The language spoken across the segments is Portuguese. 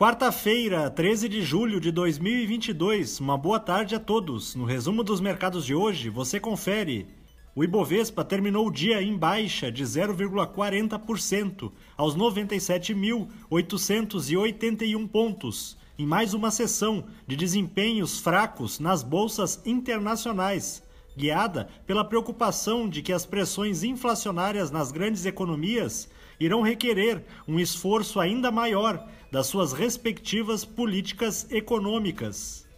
Quarta-feira, 13 de julho de 2022. Uma boa tarde a todos. No resumo dos mercados de hoje, você confere. O Ibovespa terminou o dia em baixa de 0,40% aos 97.881 pontos, em mais uma sessão de desempenhos fracos nas bolsas internacionais, guiada pela preocupação de que as pressões inflacionárias nas grandes economias irão requerer um esforço ainda maior das suas respectivas políticas econômicas.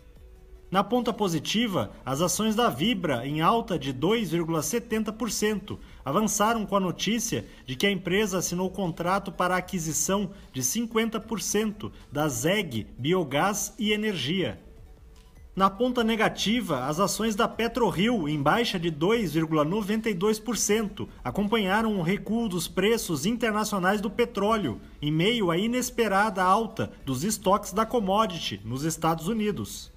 Na ponta positiva, as ações da Vibra, em alta de 2,70%, avançaram com a notícia de que a empresa assinou contrato para a aquisição de 50% da ZEG Biogás e Energia. Na ponta negativa, as ações da PetroRio, em baixa de 2,92%, acompanharam o recuo dos preços internacionais do petróleo, em meio à inesperada alta dos estoques da commodity nos Estados Unidos.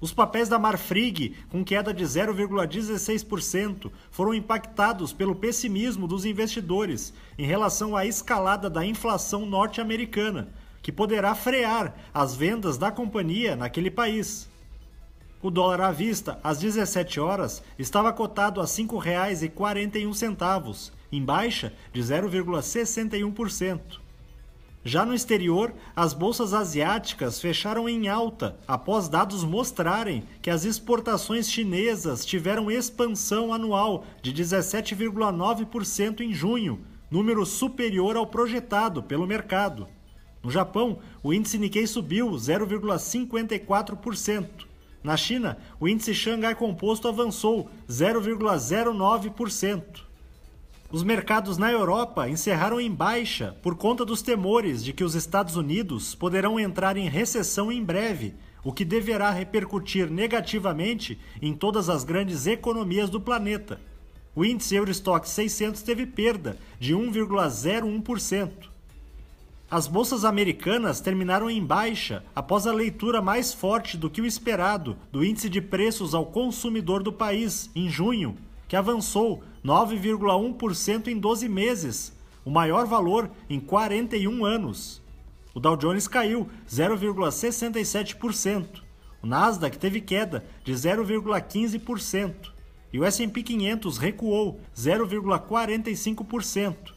Os papéis da Marfrig, com queda de 0,16%, foram impactados pelo pessimismo dos investidores em relação à escalada da inflação norte-americana, que poderá frear as vendas da companhia naquele país. O dólar à vista, às 17 horas, estava cotado a R$ 5,41, em baixa de 0,61%. Já no exterior, as bolsas asiáticas fecharam em alta após dados mostrarem que as exportações chinesas tiveram expansão anual de 17,9% em junho, número superior ao projetado pelo mercado. No Japão, o índice Nikkei subiu 0,54%. Na China, o índice Xangai Composto avançou 0,09%. Os mercados na Europa encerraram em baixa por conta dos temores de que os Estados Unidos poderão entrar em recessão em breve, o que deverá repercutir negativamente em todas as grandes economias do planeta. O índice Eurostock 600 teve perda de 1,01%. As bolsas americanas terminaram em baixa após a leitura mais forte do que o esperado do índice de preços ao consumidor do país em junho, que avançou 9,1% em 12 meses, o maior valor em 41 anos. O Dow Jones caiu 0,67%. O Nasdaq teve queda de 0,15% e o S&P 500 recuou 0,45%.